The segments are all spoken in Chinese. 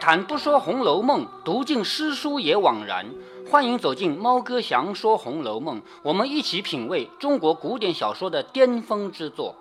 谈不说《红楼梦》，读尽诗书也枉然。欢迎走进猫哥祥说《红楼梦》，我们一起品味中国古典小说的巅峰之作。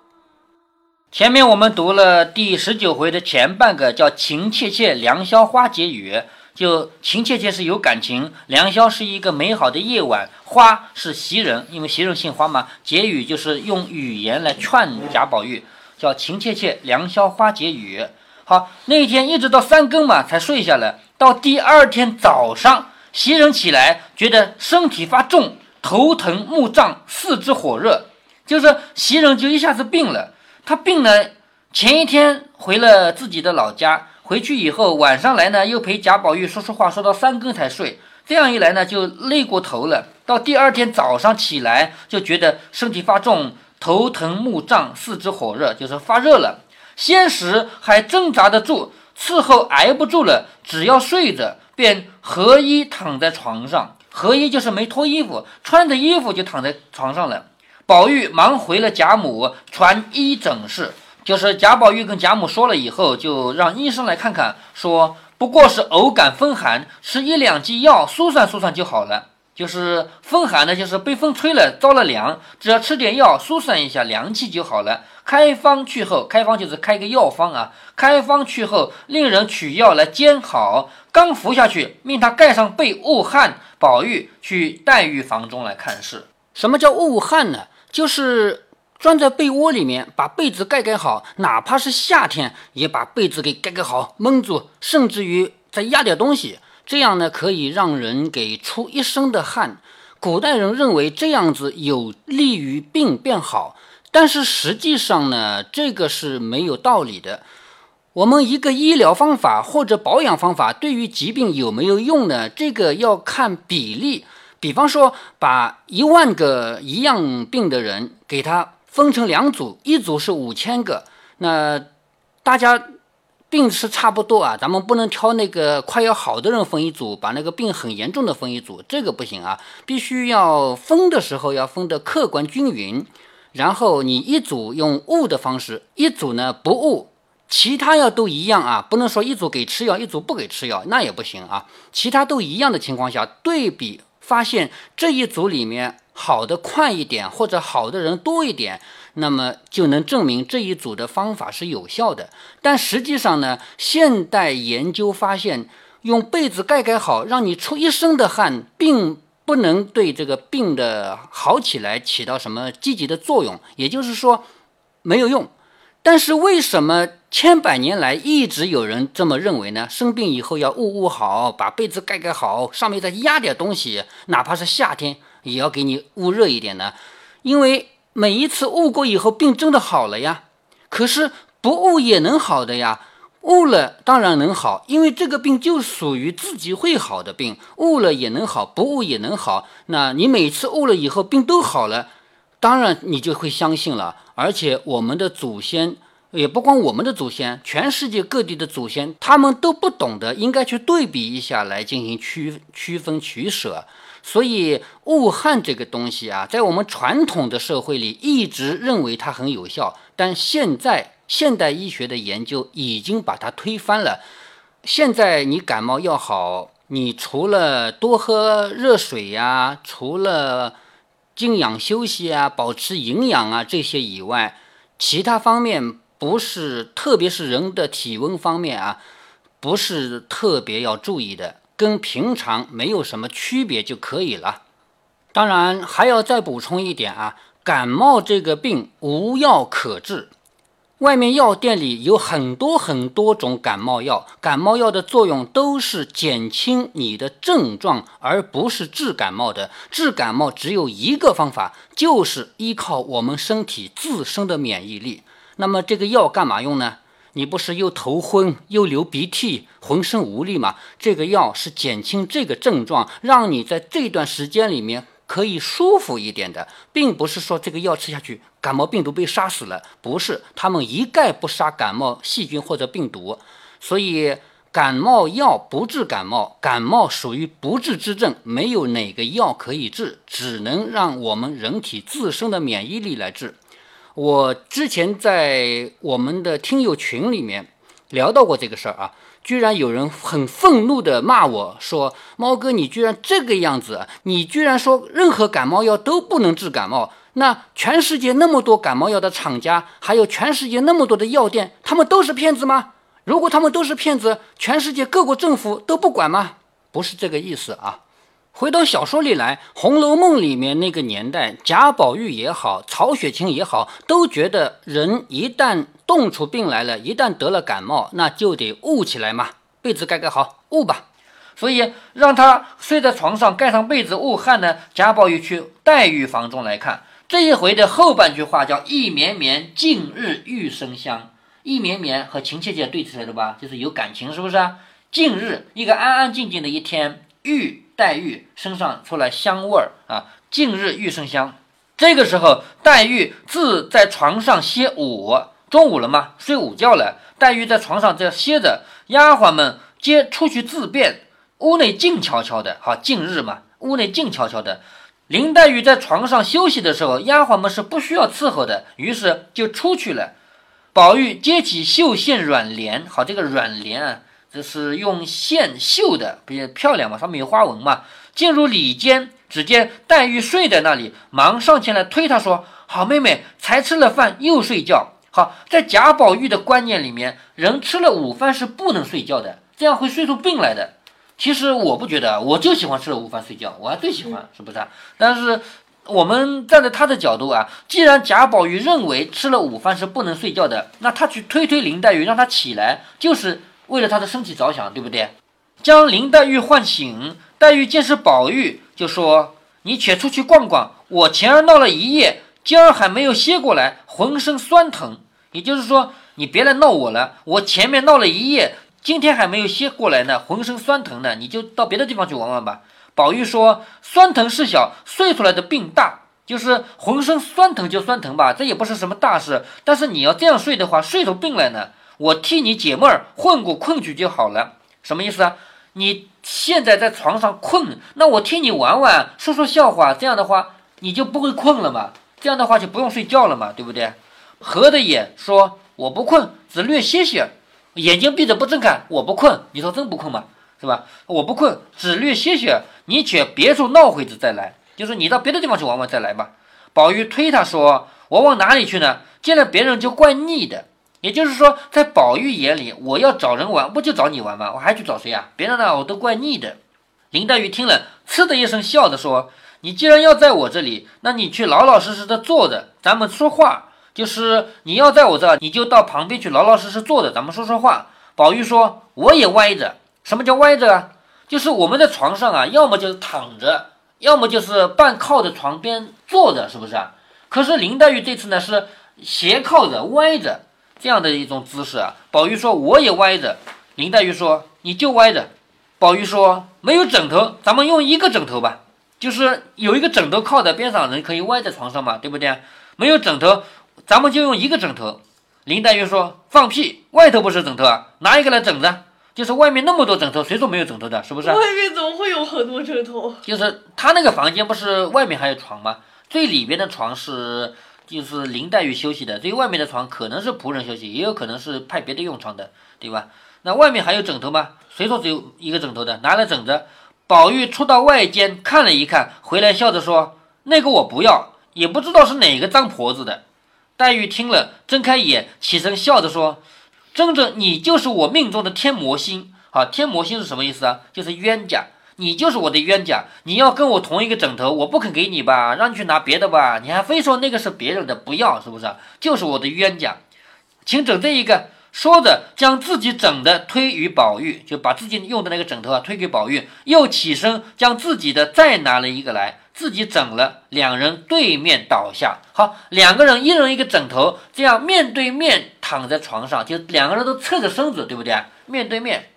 前面我们读了第十九回的前半个，叫“情切切，良宵花解语”。就情切切是有感情，良宵是一个美好的夜晚，花是袭人，因为袭人姓花嘛。解语就是用语言来劝贾宝玉，叫情切切，良宵花解语。好，那一天一直到三更嘛才睡下来。到第二天早上，袭人起来觉得身体发重，头疼目胀，四肢火热，就是袭人就一下子病了。她病呢，前一天回了自己的老家，回去以后晚上来呢，又陪贾宝玉说说话，说到三更才睡。这样一来呢，就累过头了。到第二天早上起来，就觉得身体发重，头疼目胀，四肢火热，就是发热了。先时还挣扎得住，伺候挨不住了，只要睡着，便合衣躺在床上。合衣就是没脱衣服，穿着衣服就躺在床上了。宝玉忙回了贾母，传医诊室，就是贾宝玉跟贾母说了以后，就让医生来看看，说不过是偶感风寒，吃一两剂药疏散疏散就好了。就是风寒呢，就是被风吹了，着了凉，只要吃点药疏散一下凉气就好了。开方去后，开方就是开个药方啊。开方去后，令人取药来煎好，刚服下去，命他盖上被捂汗。宝玉去黛玉房中来看事。什么叫捂汗呢？就是钻在被窝里面，把被子盖盖好，哪怕是夏天，也把被子给盖盖好，蒙住，甚至于再压点东西。这样呢，可以让人给出一身的汗。古代人认为这样子有利于病变好，但是实际上呢，这个是没有道理的。我们一个医疗方法或者保养方法对于疾病有没有用呢？这个要看比例。比方说，把一万个一样病的人给他分成两组，一组是五千个，那大家。病是差不多啊，咱们不能挑那个快要好的人分一组，把那个病很严重的分一组，这个不行啊。必须要分的时候要分的客观均匀，然后你一组用误的方式，一组呢不误，其他要都一样啊，不能说一组给吃药，一组不给吃药，那也不行啊。其他都一样的情况下，对比发现这一组里面好的快一点，或者好的人多一点。那么就能证明这一组的方法是有效的，但实际上呢，现代研究发现，用被子盖盖好，让你出一身的汗，并不能对这个病的好起来起到什么积极的作用，也就是说没有用。但是为什么千百年来一直有人这么认为呢？生病以后要捂捂好，把被子盖盖好，上面再压点东西，哪怕是夏天也要给你捂热一点呢？因为。每一次悟过以后，病真的好了呀。可是不悟也能好的呀，悟了当然能好，因为这个病就属于自己会好的病，悟了也能好，不悟也能好。那你每次悟了以后，病都好了，当然你就会相信了。而且我们的祖先，也不光我们的祖先，全世界各地的祖先，他们都不懂得应该去对比一下来进行区区分取舍。所以捂汗这个东西啊，在我们传统的社会里一直认为它很有效，但现在现代医学的研究已经把它推翻了。现在你感冒要好，你除了多喝热水呀，除了静养休息啊，保持营养啊这些以外，其他方面不是，特别是人的体温方面啊，不是特别要注意的。跟平常没有什么区别就可以了。当然还要再补充一点啊，感冒这个病无药可治。外面药店里有很多很多种感冒药，感冒药的作用都是减轻你的症状，而不是治感冒的。治感冒只有一个方法，就是依靠我们身体自身的免疫力。那么这个药干嘛用呢？你不是又头昏又流鼻涕，浑身无力吗？这个药是减轻这个症状，让你在这段时间里面可以舒服一点的，并不是说这个药吃下去感冒病毒被杀死了，不是，他们一概不杀感冒细菌或者病毒，所以感冒药不治感冒，感冒属于不治之症，没有哪个药可以治，只能让我们人体自身的免疫力来治。我之前在我们的听友群里面聊到过这个事儿啊，居然有人很愤怒地骂我说：“猫哥，你居然这个样子！你居然说任何感冒药都不能治感冒？那全世界那么多感冒药的厂家，还有全世界那么多的药店，他们都是骗子吗？如果他们都是骗子，全世界各国政府都不管吗？不是这个意思啊。”回到小说里来，《红楼梦》里面那个年代，贾宝玉也好，曹雪芹也好，都觉得人一旦冻出病来了，一旦得了感冒，那就得捂起来嘛，被子盖盖好，捂吧。所以让他睡在床上，盖上被子捂汗呢。贾宝玉去黛玉房中来看，这一回的后半句话叫“意绵绵，近日玉生香”。意绵绵和情切切对起来的吧，就是有感情，是不是啊？近日一个安安静静的一天，玉。黛玉身上出来香味儿啊！近日玉生香。这个时候，黛玉自在床上歇午，中午了嘛，睡午觉了。黛玉在床上这歇着，丫鬟们皆出去自便，屋内静悄悄的。好，近日嘛，屋内静悄悄的。林黛玉在床上休息的时候，丫鬟们是不需要伺候的，于是就出去了。宝玉接起绣线软帘，好，这个软帘啊。这是用线绣的，比较漂亮嘛，上面有花纹嘛。进入里间，只见黛玉睡在那里，忙上前来推她说：“好妹妹，才吃了饭又睡觉。”好，在贾宝玉的观念里面，人吃了午饭是不能睡觉的，这样会睡出病来的。其实我不觉得，我就喜欢吃了午饭睡觉，我还最喜欢，是不是？但是我们站在他的角度啊，既然贾宝玉认为吃了午饭是不能睡觉的，那他去推推林黛玉，让她起来，就是。为了他的身体着想，对不对？将林黛玉唤醒，黛玉见是宝玉，就说：“你且出去逛逛，我前儿闹了一夜，今儿还没有歇过来，浑身酸疼。也就是说，你别来闹我了。我前面闹了一夜，今天还没有歇过来呢，浑身酸疼呢，你就到别的地方去玩玩吧。”宝玉说：“酸疼是小，睡出来的病大，就是浑身酸疼就酸疼吧，这也不是什么大事。但是你要这样睡的话，睡出病来呢。”我替你解闷儿，混过困去就好了，什么意思啊？你现在在床上困，那我替你玩玩，说说笑话，这样的话你就不会困了嘛？这样的话就不用睡觉了嘛，对不对？合的眼说我不困，只略歇歇，眼睛闭着不睁开，我不困，你说真不困吗？是吧？我不困，只略歇歇，你且别处闹会子再来，就是你到别的地方去玩玩再来吧。宝玉推他说，我往哪里去呢？见了别人就怪腻的。也就是说，在宝玉眼里，我要找人玩，不就找你玩吗？我还去找谁啊？别人呢，我都怪腻的。林黛玉听了，嗤的一声笑着说：“你既然要在我这里，那你去老老实实的坐着，咱们说话。就是你要在我这，你就到旁边去老老实实坐着，咱们说说话。”宝玉说：“我也歪着。什么叫歪着啊？就是我们在床上啊，要么就是躺着，要么就是半靠着床边坐着，是不是啊？可是林黛玉这次呢，是斜靠着，歪着。”这样的一种姿势啊，宝玉说我也歪着，林黛玉说你就歪着，宝玉说没有枕头，咱们用一个枕头吧，就是有一个枕头靠在边上，人可以歪在床上嘛，对不对？没有枕头，咱们就用一个枕头。林黛玉说放屁，外头不是枕头啊，拿一个来枕着，就是外面那么多枕头，谁说没有枕头的？是不是？外面怎么会有很多枕头？就是他那个房间不是外面还有床吗？最里边的床是。就是林黛玉休息的，这外面的床可能是仆人休息，也有可能是派别的用床的，对吧？那外面还有枕头吗？谁说只有一个枕头的？拿来枕着。宝玉出到外间看了一看，回来笑着说：“那个我不要，也不知道是哪个脏婆子的。”黛玉听了，睁开眼，起身笑着说：“真正你就是我命中的天魔星。好，天魔星是什么意思啊？就是冤家。”你就是我的冤家，你要跟我同一个枕头，我不肯给你吧，让你去拿别的吧，你还非说那个是别人的，不要，是不是？就是我的冤家，请整这一个。说着，将自己整的推与宝玉，就把自己用的那个枕头啊推给宝玉，又起身将自己的再拿了一个来，自己整了，两人对面倒下。好，两个人一人一个枕头，这样面对面躺在床上，就两个人都侧着身子，对不对？面对面。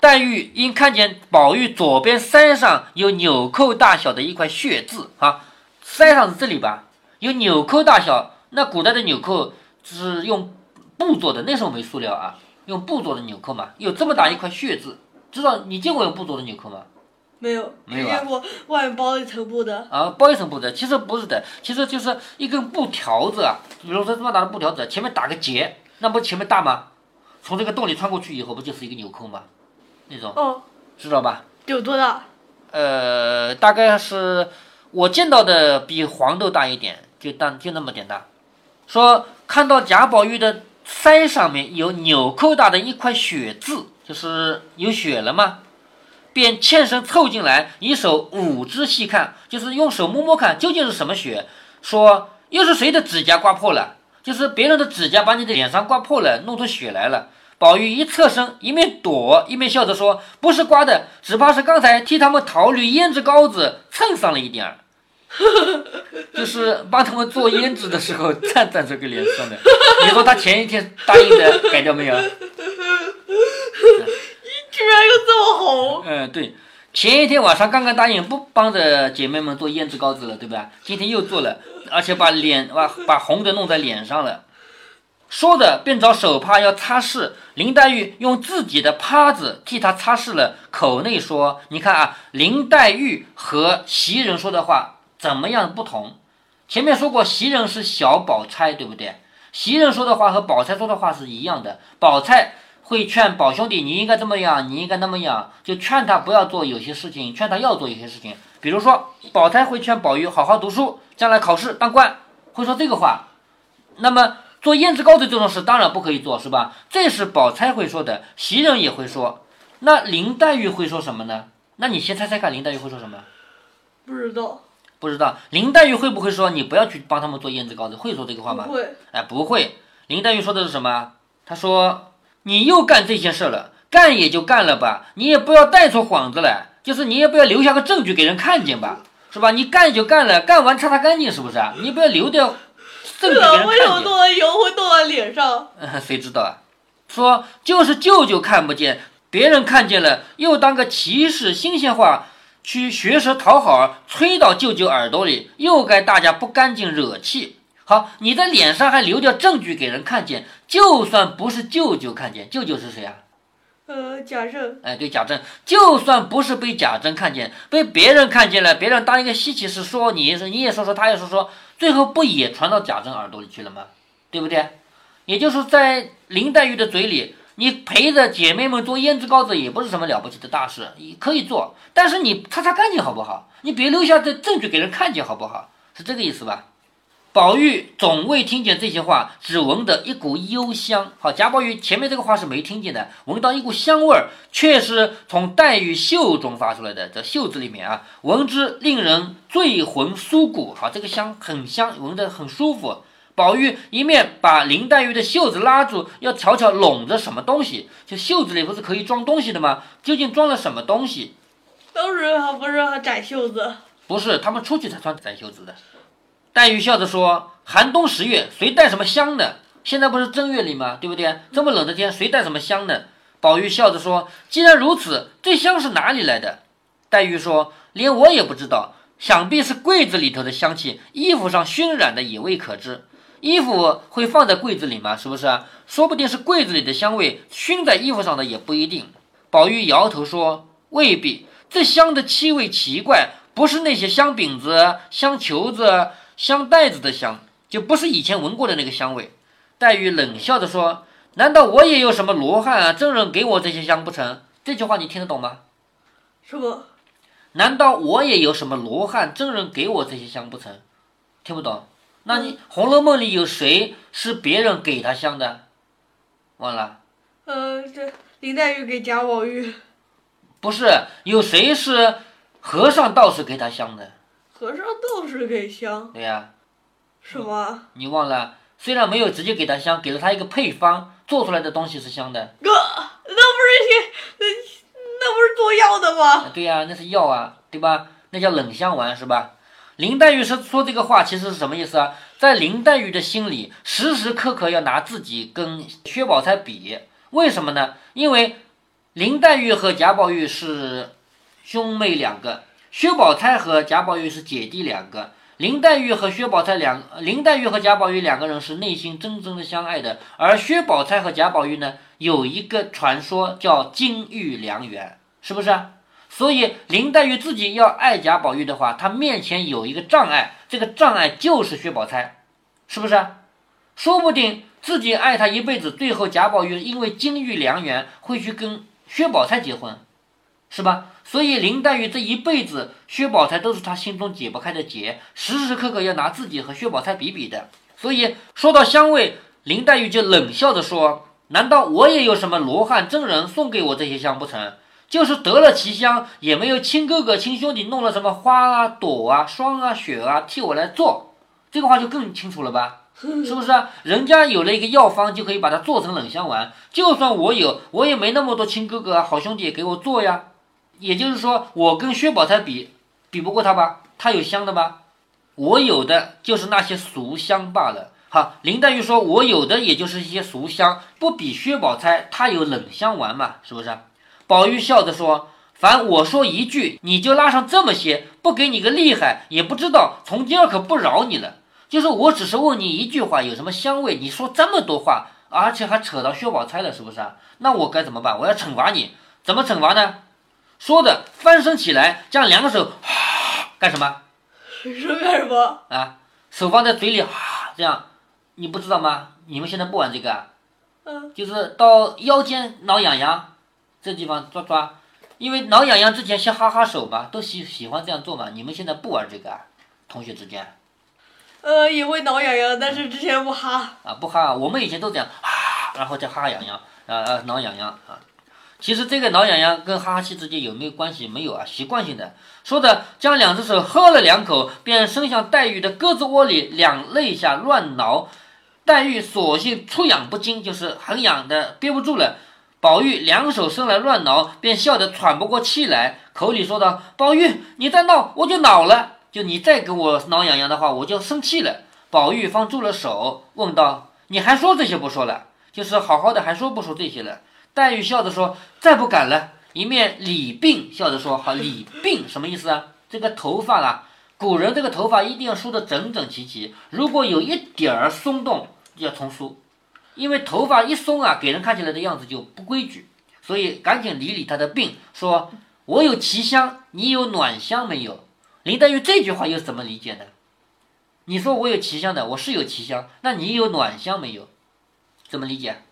黛玉因看见宝玉左边腮上有纽扣大小的一块血渍，啊，腮上是这里吧？有纽扣大小，那古代的纽扣是用布做的，那时候没塑料啊，用布做的纽扣嘛，有这么大一块血渍，知道你见过用布做的纽扣吗？没有，没有啊。见过外面包一层布的啊，包一层布的，其实不是的，其实就是一根布条子啊，比如说这么大的布条子，前面打个结，那不前面大吗？从这个洞里穿过去以后，不就是一个纽扣吗？那种哦，知道吧？有多大？呃，大概是我见到的比黄豆大一点，就大就那么点大。说看到贾宝玉的腮上面有纽扣大的一块血渍，就是有血了吗？便欠身凑进来，以手捂之细看，就是用手摸摸看究竟是什么血。说又是谁的指甲刮破了？就是别人的指甲把你的脸上刮破了，弄出血来了。宝玉一侧身，一面躲，一面笑着说：“不是刮的，只怕是刚才替他们淘绿胭脂膏子蹭上了一点儿，就是帮他们做胭脂的时候蹭在这个脸上的。你说他前一天答应的改掉没有？你居然又这么红！嗯，对，前一天晚上刚刚答应不帮着姐妹们做胭脂膏子了，对吧？今天又做了，而且把脸把把红的弄在脸上了。说着便找手帕要擦拭，林黛玉用自己的帕子替他擦拭了，口内说：“你看啊，林黛玉和袭人说的话怎么样不同？前面说过袭人是小宝钗，对不对？袭人说的话和宝钗说的话是一样的，宝钗。”会劝宝兄弟，你应该这么样，你应该那么样，就劝他不要做有些事情，劝他要做有些事情。比如说，宝钗会劝宝玉好好读书，将来考试当官，会说这个话。那么做胭脂膏的这种事当然不可以做，是吧？这是宝钗会说的，袭人也会说。那林黛玉会说什么呢？那你先猜猜看，林黛玉会说什么？不知道，不知道。林黛玉会不会说你不要去帮他们做胭脂膏的？会说这个话吗？不会。哎，不会。林黛玉说的是什么？她说。你又干这些事了，干也就干了吧，你也不要带出幌子来，就是你也不要留下个证据给人看见吧，是吧？你干就干了，干完擦擦干净，是不是啊？你不要留掉证据给人看见。为什么弄完油会弄到脸上？谁知道啊？说就是舅舅看不见，别人看见了，又当个奇事新鲜话去学舌讨好，吹到舅舅耳朵里，又该大家不干净惹气。好，你的脸上还留掉证据给人看见，就算不是舅舅看见，舅舅是谁啊？呃，贾政。哎，对，贾政，就算不是被贾政看见，被别人看见了，别人当一个稀奇事说，你是你也说说，他也说说，最后不也传到贾政耳朵里去了吗？对不对？也就是在林黛玉的嘴里，你陪着姐妹们做胭脂膏子也不是什么了不起的大事，你可以做，但是你擦擦干净好不好？你别留下这证据给人看见好不好？是这个意思吧？宝玉总未听见这些话，只闻得一股幽香。好，贾宝玉前面这个话是没听见的，闻到一股香味儿，却是从黛玉袖中发出来的。这袖子里面啊，闻之令人醉魂酥骨。好，这个香很香，闻得很舒服。宝玉一面把林黛玉的袖子拉住，要瞧瞧拢着什么东西。这袖子里不是可以装东西的吗？究竟装了什么东西？当时还不是还窄袖子？不是，他们出去才穿窄袖子的。黛玉笑着说：“寒冬十月，谁带什么香呢？现在不是正月里吗？对不对？这么冷的天，谁带什么香呢？”宝玉笑着说：“既然如此，这香是哪里来的？”黛玉说：“连我也不知道，想必是柜子里头的香气，衣服上熏染的也未可知。衣服会放在柜子里吗？是不是？说不定是柜子里的香味熏在衣服上的，也不一定。”宝玉摇头说：“未必，这香的气味奇怪，不是那些香饼子、香球子。”香袋子的香，就不是以前闻过的那个香味。黛玉冷笑着说：“难道我也有什么罗汉啊、真人给我这些香不成？”这句话你听得懂吗？什么？难道我也有什么罗汉、真人给我这些香不成？听不懂？那你《红楼梦》里有谁是别人给他香的？忘了？呃，这林黛玉给贾宝玉。不是，有谁是和尚道士给他香的？和尚道士给香，对呀，什么？你忘了？虽然没有直接给他香，给了他一个配方，做出来的东西是香的。哥，那不是些，那那不是做药的吗？对呀，那是药啊，对吧？那叫冷香丸，是吧？林黛玉是说这个话，其实是什么意思啊？在林黛玉的心里，时时刻刻要拿自己跟薛宝钗比，为什么呢？因为林黛玉和贾宝玉是兄妹两个。薛宝钗和贾宝玉是姐弟两个，林黛玉和薛宝钗两，林黛玉和贾宝玉两个人是内心真正的相爱的，而薛宝钗和贾宝玉呢，有一个传说叫金玉良缘，是不是？所以林黛玉自己要爱贾宝玉的话，她面前有一个障碍，这个障碍就是薛宝钗，是不是？说不定自己爱她一辈子，最后贾宝玉因为金玉良缘会去跟薛宝钗结婚，是吧？所以林黛玉这一辈子，薛宝钗都是她心中解不开的结，时时刻刻要拿自己和薛宝钗比比的。所以说到香味，林黛玉就冷笑着说：“难道我也有什么罗汉真人送给我这些香不成？就是得了奇香，也没有亲哥哥亲兄弟弄了什么花啊、朵啊、霜啊、雪啊替我来做。这个话就更清楚了吧？是不是啊？人家有了一个药方，就可以把它做成冷香丸。就算我有，我也没那么多亲哥哥啊、好兄弟给我做呀。也就是说，我跟薛宝钗比，比不过他吧？他有香的吗？我有的就是那些俗香罢了。好，林黛玉说：“我有的也就是一些俗香，不比薛宝钗，她有冷香丸嘛，是不是？”宝玉笑着说：“凡我说一句，你就拉上这么些，不给你个厉害，也不知道。从今儿可不饶你了。就是我只是问你一句话，有什么香味？你说这么多话，而且还扯到薛宝钗了，是不是？那我该怎么办？我要惩罚你，怎么惩罚呢？”说着翻身起来，将两个手 干什么？说干什么？啊，手放在嘴里，这样，你不知道吗？你们现在不玩这个啊？嗯，就是到腰间挠痒痒，这地方抓抓，因为挠痒痒之前先哈哈手嘛，都喜喜欢这样做嘛。你们现在不玩这个啊？同学之间呃，也会挠痒痒，但是之前不哈。啊，不哈，我们以前都这样，啊，然后再哈哈痒痒，啊啊，挠痒痒啊。其实这个挠痒痒跟哈哈气之间有没有关系？没有啊，习惯性的。说着，将两只手喝了两口，便伸向黛玉的胳肢窝里两肋下乱挠。黛玉索性出痒不惊，就是很痒的，憋不住了。宝玉两手伸来乱挠，便笑得喘不过气来，口里说道：“宝玉，你再闹，我就恼了。就你再给我挠痒痒的话，我就生气了。”宝玉放住了手，问道：“你还说这些不说了？就是好好的，还说不说这些了？”黛玉笑着说：“再不敢了。”一面理鬓，笑着说：“好，理鬓什么意思啊？这个头发啊，古人这个头发一定要梳得整整齐齐，如果有一点儿松动，要重梳，因为头发一松啊，给人看起来的样子就不规矩。所以赶紧理理他的鬓，说：‘我有奇香，你有暖香没有？’林黛玉这句话又怎么理解呢？你说我有奇香的，我是有奇香，那你有暖香没有？怎么理解？”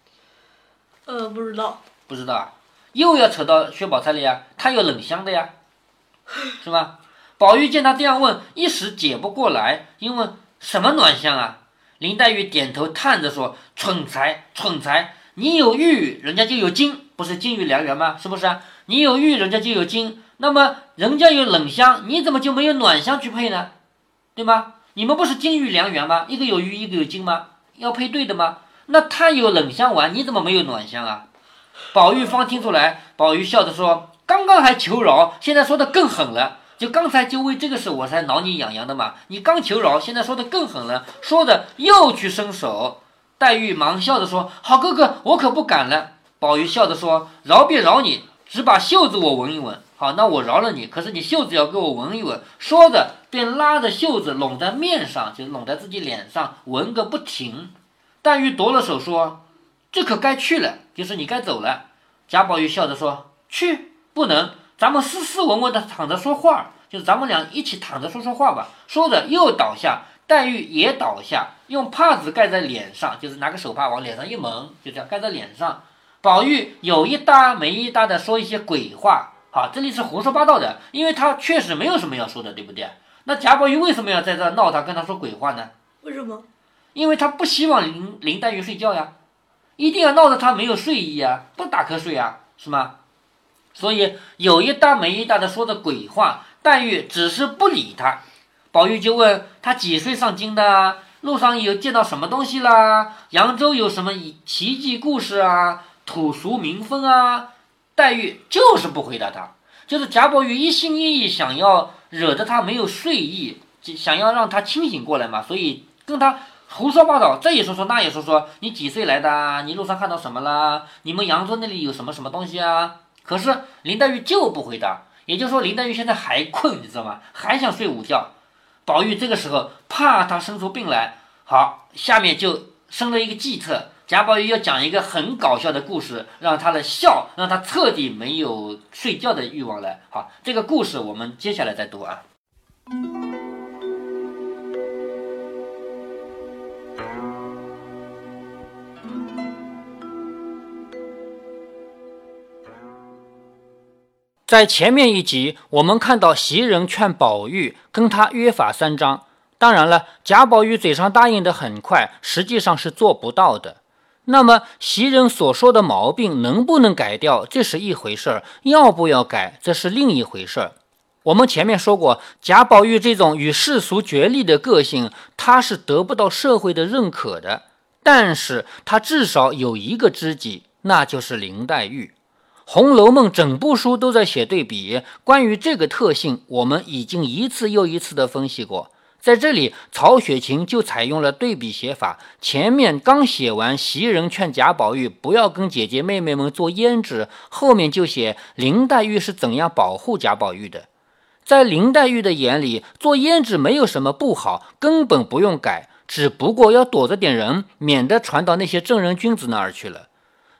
呃，不知道，不知道啊，又要扯到薛宝钗了呀，她有冷香的呀，是吧？宝玉见他这样问，一时解不过来，因为什么暖香啊？林黛玉点头叹着说：“蠢材，蠢材！你有玉，人家就有金，不是金玉良缘吗？是不是啊？你有玉，人家就有金，那么人家有冷香，你怎么就没有暖香去配呢？对吗？你们不是金玉良缘吗？一个有玉，一个有金吗？要配对的吗？”那他有冷香丸，你怎么没有暖香啊？宝玉方听出来，宝玉笑着说：“刚刚还求饶，现在说的更狠了。就刚才就为这个事我才挠你痒痒的嘛。你刚求饶，现在说的更狠了。”说着又去伸手。黛玉忙笑着说：“好哥哥，我可不敢了。”宝玉笑着说：“饶便饶你，只把袖子我闻一闻。好，那我饶了你，可是你袖子要给我闻一闻。”说着便拉着袖子拢在面上，就拢在自己脸上闻个不停。黛玉夺了手说：“这可该去了，就是你该走了。”贾宝玉笑着说：“去不能，咱们斯斯文文的躺着说话，就是咱们俩一起躺着说说话吧。”说着又倒下，黛玉也倒下，用帕子盖在脸上，就是拿个手帕往脸上一蒙，就这样盖在脸上。宝玉有一搭没一搭的说一些鬼话，好，这里是胡说八道的，因为他确实没有什么要说的，对不对？那贾宝玉为什么要在这闹他，跟他说鬼话呢？为什么？因为他不希望林林黛玉睡觉呀，一定要闹得她没有睡意啊，不打瞌睡啊，是吗？所以有一搭没一搭的说的鬼话，黛玉只是不理他。宝玉就问他几岁上京的，路上有见到什么东西啦？扬州有什么奇迹故事啊？土俗民风啊？黛玉就是不回答他，就是贾宝玉一心一意想要惹得他没有睡意，想要让他清醒过来嘛，所以跟他。胡说八道，这也说说，那也说说。你几岁来的？你路上看到什么了？你们扬州那里有什么什么东西啊？可是林黛玉就不回答，也就是说林黛玉现在还困，你知道吗？还想睡午觉。宝玉这个时候怕她生出病来，好，下面就生了一个计策。贾宝玉要讲一个很搞笑的故事，让他的笑，让他彻底没有睡觉的欲望了。好，这个故事我们接下来再读啊。在前面一集，我们看到袭人劝宝玉跟他约法三章。当然了，贾宝玉嘴上答应的很快，实际上是做不到的。那么袭人所说的毛病能不能改掉，这是一回事儿；要不要改，这是另一回事儿。我们前面说过，贾宝玉这种与世俗决裂的个性，他是得不到社会的认可的。但是他至少有一个知己，那就是林黛玉。《红楼梦》整部书都在写对比，关于这个特性，我们已经一次又一次的分析过。在这里，曹雪芹就采用了对比写法。前面刚写完袭人劝贾宝玉不要跟姐姐妹妹们做胭脂，后面就写林黛玉是怎样保护贾宝玉的。在林黛玉的眼里，做胭脂没有什么不好，根本不用改，只不过要躲着点人，免得传到那些正人君子那儿去了。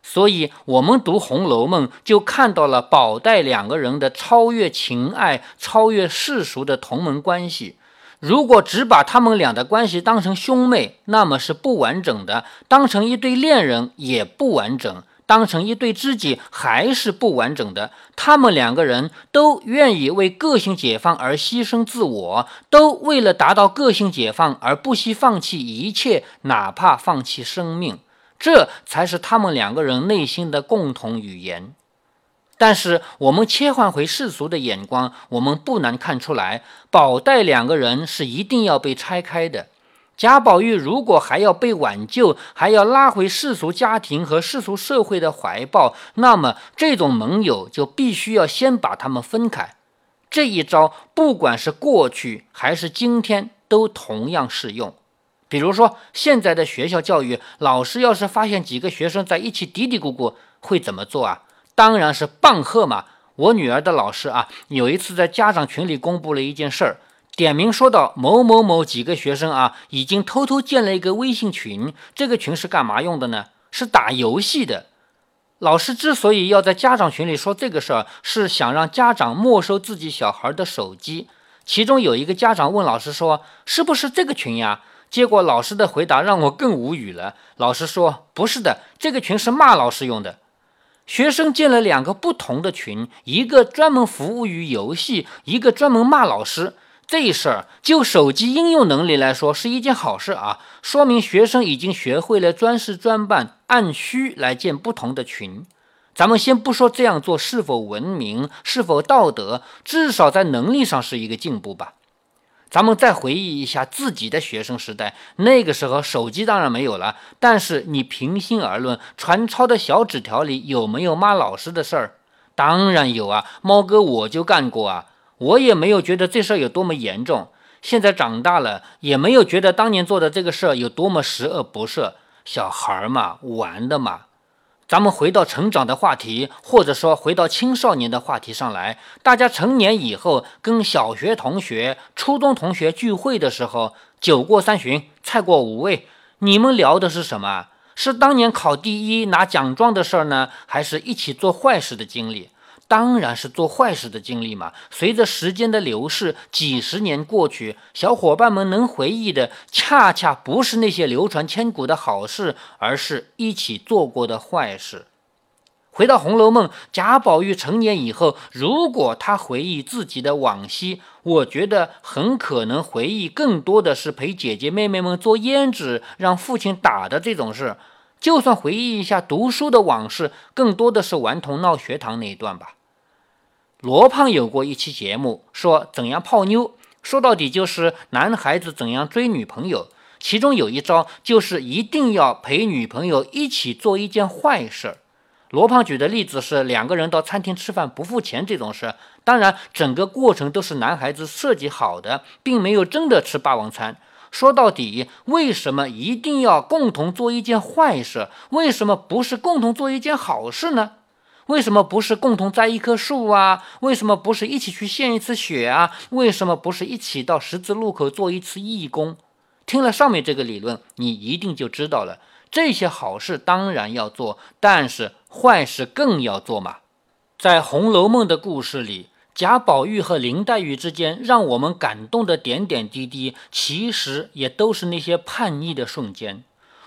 所以，我们读《红楼梦》就看到了宝黛两个人的超越情爱、超越世俗的同门关系。如果只把他们俩的关系当成兄妹，那么是不完整的；当成一对恋人也不完整；当成一对知己还是不完整的。他们两个人都愿意为个性解放而牺牲自我，都为了达到个性解放而不惜放弃一切，哪怕放弃生命。这才是他们两个人内心的共同语言。但是我们切换回世俗的眼光，我们不难看出来，宝黛两个人是一定要被拆开的。贾宝玉如果还要被挽救，还要拉回世俗家庭和世俗社会的怀抱，那么这种盟友就必须要先把他们分开。这一招，不管是过去还是今天，都同样适用。比如说，现在的学校教育，老师要是发现几个学生在一起嘀嘀咕咕，会怎么做啊？当然是棒喝嘛！我女儿的老师啊，有一次在家长群里公布了一件事儿，点名说到某某某几个学生啊，已经偷偷建了一个微信群。这个群是干嘛用的呢？是打游戏的。老师之所以要在家长群里说这个事儿，是想让家长没收自己小孩的手机。其中有一个家长问老师说：“是不是这个群呀？”结果老师的回答让我更无语了。老师说：“不是的，这个群是骂老师用的。”学生建了两个不同的群，一个专门服务于游戏，一个专门骂老师。这事儿就手机应用能力来说是一件好事啊，说明学生已经学会了专事专办，按需来建不同的群。咱们先不说这样做是否文明、是否道德，至少在能力上是一个进步吧。咱们再回忆一下自己的学生时代，那个时候手机当然没有了，但是你平心而论，传抄的小纸条里有没有骂老师的事儿？当然有啊，猫哥我就干过啊，我也没有觉得这事儿有多么严重。现在长大了，也没有觉得当年做的这个事儿有多么十恶不赦。小孩嘛，玩的嘛。咱们回到成长的话题，或者说回到青少年的话题上来。大家成年以后，跟小学同学、初中同学聚会的时候，酒过三巡，菜过五味，你们聊的是什么？是当年考第一拿奖状的事儿呢，还是一起做坏事的经历？当然是做坏事的经历嘛。随着时间的流逝，几十年过去，小伙伴们能回忆的，恰恰不是那些流传千古的好事，而是一起做过的坏事。回到《红楼梦》，贾宝玉成年以后，如果他回忆自己的往昔，我觉得很可能回忆更多的是陪姐姐妹妹们做胭脂、让父亲打的这种事。就算回忆一下读书的往事，更多的是顽童闹学堂那一段吧。罗胖有过一期节目，说怎样泡妞，说到底就是男孩子怎样追女朋友。其中有一招就是一定要陪女朋友一起做一件坏事。罗胖举的例子是两个人到餐厅吃饭不付钱这种事。当然，整个过程都是男孩子设计好的，并没有真的吃霸王餐。说到底，为什么一定要共同做一件坏事？为什么不是共同做一件好事呢？为什么不是共同栽一棵树啊？为什么不是一起去献一次血啊？为什么不是一起到十字路口做一次义工？听了上面这个理论，你一定就知道了。这些好事当然要做，但是坏事更要做嘛。在《红楼梦》的故事里，贾宝玉和林黛玉之间让我们感动的点点滴滴，其实也都是那些叛逆的瞬间。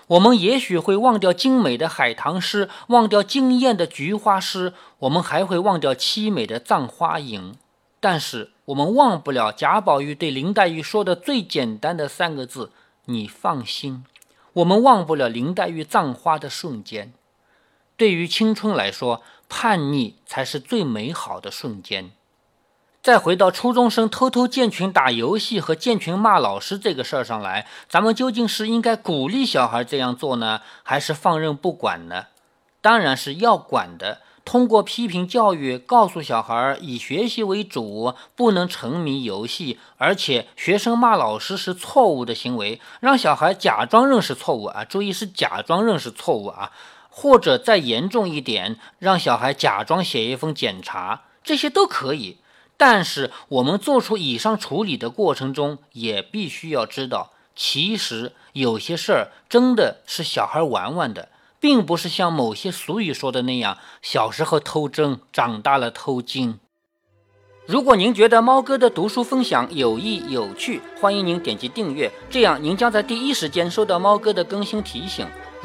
我们也许会忘掉精美的海棠诗，忘掉惊艳的菊花诗，我们还会忘掉凄美的《葬花吟》，但是我们忘不了贾宝玉对林黛玉说的最简单的三个字：“你放心。”我们忘不了林黛玉葬花的瞬间。对于青春来说，叛逆才是最美好的瞬间。再回到初中生偷偷建群打游戏和建群骂老师这个事儿上来，咱们究竟是应该鼓励小孩这样做呢，还是放任不管呢？当然是要管的。通过批评教育，告诉小孩以学习为主，不能沉迷游戏，而且学生骂老师是错误的行为，让小孩假装认识错误啊！注意是假装认识错误啊，或者再严重一点，让小孩假装写一封检查，这些都可以。但是我们做出以上处理的过程中，也必须要知道，其实有些事儿真的是小孩玩玩的，并不是像某些俗语说的那样，小时候偷针，长大了偷金。如果您觉得猫哥的读书分享有益有趣，欢迎您点击订阅，这样您将在第一时间收到猫哥的更新提醒。